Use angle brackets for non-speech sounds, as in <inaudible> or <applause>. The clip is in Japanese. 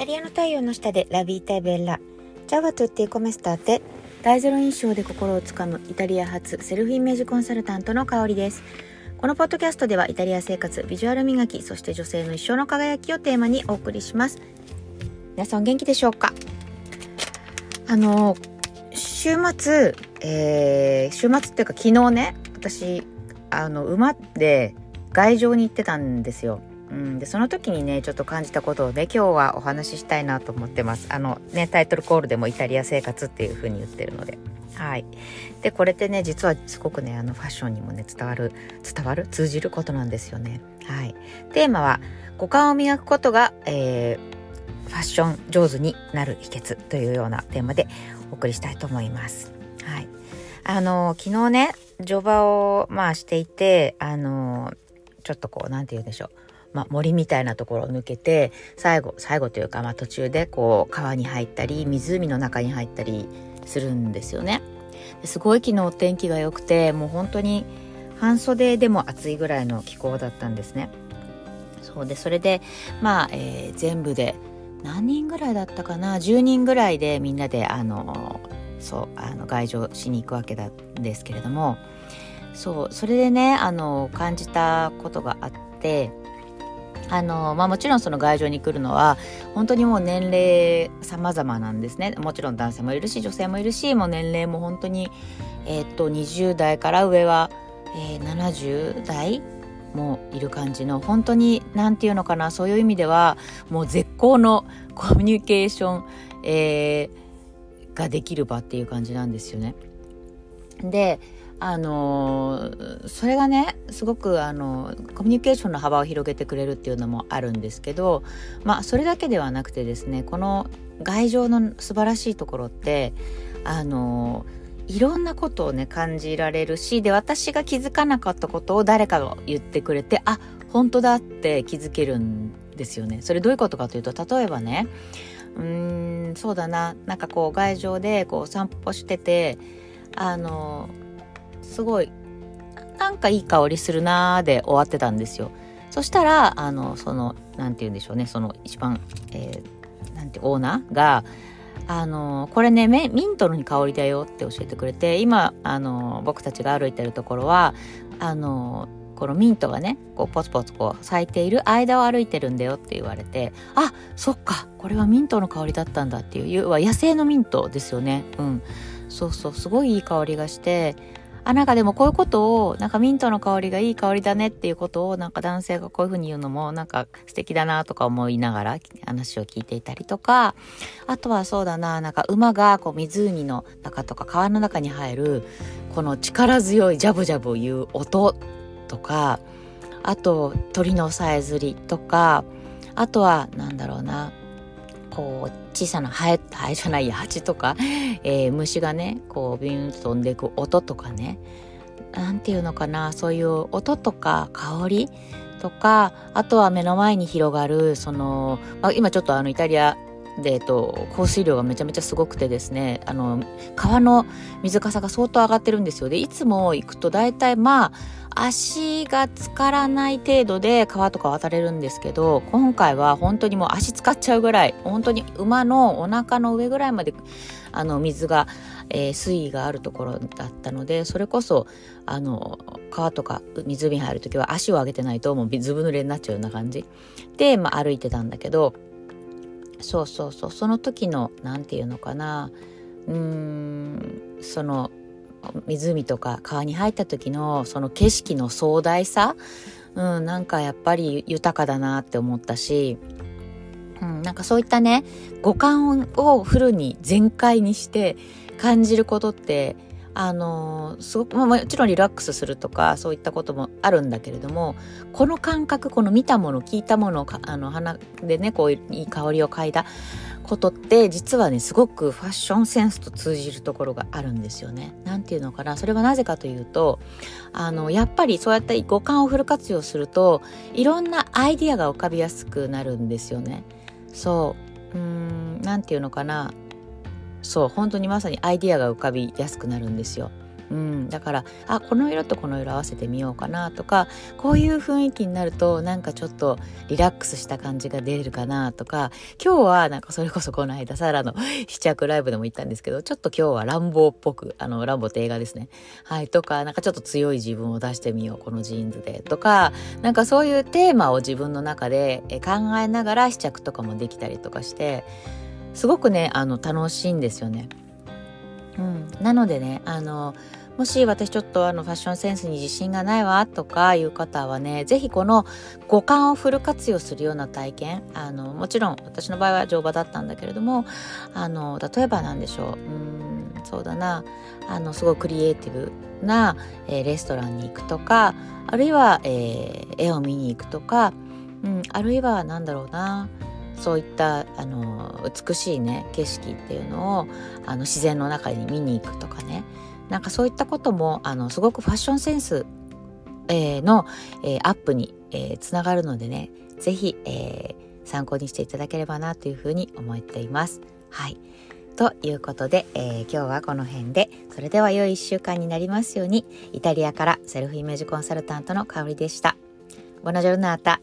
タリアの太陽の下でラビータイベッラ。チャワトゥッティコメスターテ大ゼロ印象で心をつかむイタリア発セルフイメージコンサルタントの香りです。このポッドキャストではイタリア生活ビジュアル磨きそして女性の一生の輝きをテーマにお送りします。皆さん元気でしょうか？あの週末、えー、週末っていうか昨日ね私あの馬で外場に行ってたんですよ。うん、でその時にねちょっと感じたことをね今日はお話ししたいなと思ってます。あのねタイトルコールでもイタリア生活っていう風に言ってるので。はい。でこれってね実はすごくねあのファッションにもね伝わる伝わる？通じることなんですよね。はい。テーマは五感を磨くことが、えー、ファッション上手になる秘訣というようなテーマでお送りしたいと思います。はい。あの昨日ね乗馬をまあしていてあのちょっとこう何て言うんでしょう。まあ、森みたいなところを抜けて最後最後というか、まあ、途中でこう川に入ったり湖の中に入ったりするんですよね。すごい昨日天気が良くてもう本当に半袖でも暑いぐらいの気候だったんですね。そうでそれでまあ、えー、全部で何人ぐらいだったかな？10人ぐらいでみんなであのそうあの外場しに行くわけなんですけれどもそうそれでねあの感じたことがあってあのまあ、もちろんその外場に来るのは本当にもう年齢様々なんですねもちろん男性もいるし女性もいるしもう年齢も本当に、えー、っと20代から上は、えー、70代もいる感じの本当に何て言うのかなそういう意味ではもう絶好のコミュニケーション、えー、ができる場っていう感じなんですよね。であのそれがねすごくあのコミュニケーションの幅を広げてくれるっていうのもあるんですけどまあそれだけではなくてですねこの外情の素晴らしいところってあのいろんなことをね感じられるしで私が気づかなかったことを誰かが言ってくれてあ本当だって気づけるんですよね。それどういうことかというと例えばねうーんそうだななんかこう外場でこう散歩しててあのすごいなんかいい香りするなーで終わってたんですよ。そしたらあのその何て言うんでしょうね。その一番、えー、なんてオーナーがあのこれねミントの香りだよって教えてくれて今あの僕たちが歩いてるところはあのこのミントがねこうポツポツこう咲いている間を歩いてるんだよって言われてあそっかこれはミントの香りだったんだっていう要は野生のミントですよね。うん。そうそうすごいいい香りがしてあ、なんかでもこういうことを、なんかミントの香りがいい香りだねっていうことを、なんか男性がこういうふうに言うのも、なんか素敵だなとか思いながら話を聞いていたりとか、あとはそうだな、なんか馬がこう湖の中とか川の中に入る、この力強いジャブジャブ言う音とか、あと鳥のさえずりとか、あとはなんだろうな、こう小さなハエハエじゃないや蜂とか、えー、虫がねこうビューンと飛んでいく音とかねなんていうのかなそういう音とか香りとかあとは目の前に広がるその、まあ、今ちょっとあのイタリアで、えっと、降水量がめちゃめちゃすごくてですねあの川の水かさが相当上がってるんですよ。でいつも行くと大体まあ足が浸からない程度で川とか渡れるんですけど今回は本当にもう足使っちゃうぐらい本当に馬のお腹の上ぐらいまであの水が、えー、水位があるところだったのでそれこそあの川とか湖に入る時は足を上げてないともうずぶ濡れになっちゃうような感じで、まあ、歩いてたんだけどそうそうそう。その時の何て言うのかな。うーんその湖とか川に入った時のその景色の壮大さ、うん、なんかやっぱり豊かだなって思ったし、うん、なんかそういったね五感をフルに全開にして感じることってあのすごく、まあ、もちろんリラックスするとかそういったこともあるんだけれどもこの感覚この見たもの聞いたものあの鼻でねこういい香りを嗅いだことって実はねすごくファッションセンスと通じるところがあるんですよね。なんていうのかなそれはなぜかというとあのやっぱりそうやって五感をフル活用するといろんなアイディアが浮かびやすくなるんですよね。そううんなんていうのかなそう本当にまさにアイディアが浮かびやすくなるんですよ。うん、だからあこの色とこの色合わせてみようかなとかこういう雰囲気になるとなんかちょっとリラックスした感じが出るかなとか今日はなんかそれこそこの間サラの <laughs> 試着ライブでも言ったんですけどちょっと今日は乱暴っぽくあの乱暴って映画ですねはいとかなんかちょっと強い自分を出してみようこのジーンズでとかなんかそういうテーマを自分の中で考えながら試着とかもできたりとかしてすごくねあの楽しいんですよね。うん、なのでねあのもし私ちょっとあのファッションセンスに自信がないわとかいう方はね是非この五感をフル活用するような体験あのもちろん私の場合は乗馬だったんだけれどもあの例えば何でしょう。うんそうだな。あのすごいクリエイティブな、えー、レストランに行くとかあるいは、えー、絵を見に行くとか、うん、あるいは何だろうな。そういったあの美しいね景色っていうのをあの自然の中に見に行くとかね。なんかそういったこともあのすごくファッションセンス、え、の、えー、アップに、えー、つながるのでね。是非、え、参考にしていただければなというふうに思っています。はい。ということで、え、今日はこの辺で。それでは良い1週間になりますように。イタリアからセルフイメージコンサルタントの香りでした。ボナジョルナータ